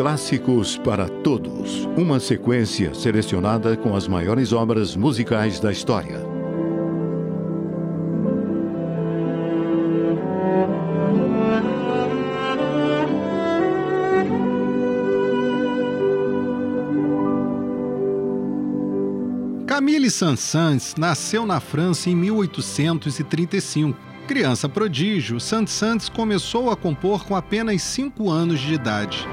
Clássicos para Todos. Uma sequência selecionada com as maiores obras musicais da história. Camille Saint-Saëns nasceu na França em 1835. Criança prodígio, Saint-Saëns começou a compor com apenas 5 anos de idade.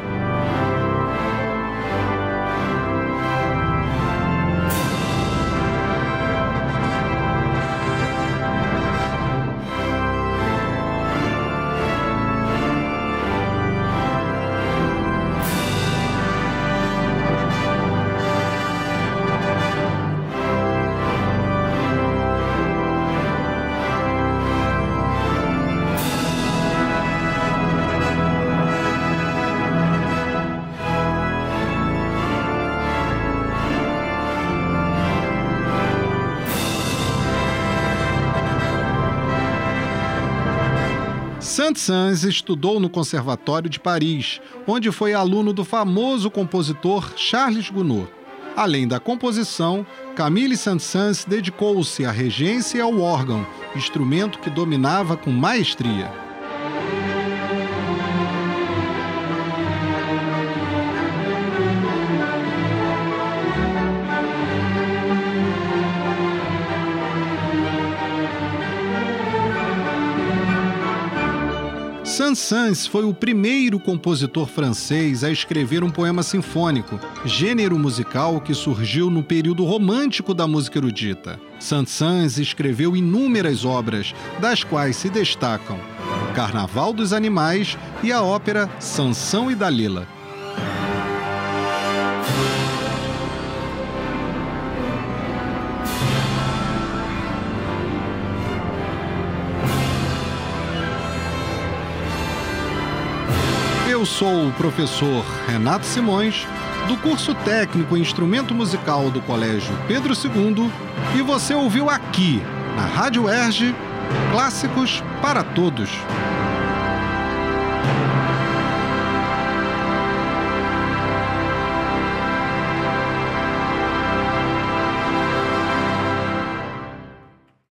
Saint-Saëns estudou no Conservatório de Paris, onde foi aluno do famoso compositor Charles Gounod. Além da composição, Camille Saint-Saëns dedicou-se à regência e ao órgão, instrumento que dominava com maestria. Saint-Saëns foi o primeiro compositor francês a escrever um poema sinfônico, gênero musical que surgiu no período romântico da música erudita. Saint-Saëns escreveu inúmeras obras, das quais se destacam Carnaval dos Animais e a ópera Sansão e Dalila. Eu sou o professor Renato Simões, do curso técnico instrumento musical do Colégio Pedro II, e você ouviu aqui, na Rádio Erge, Clássicos para Todos.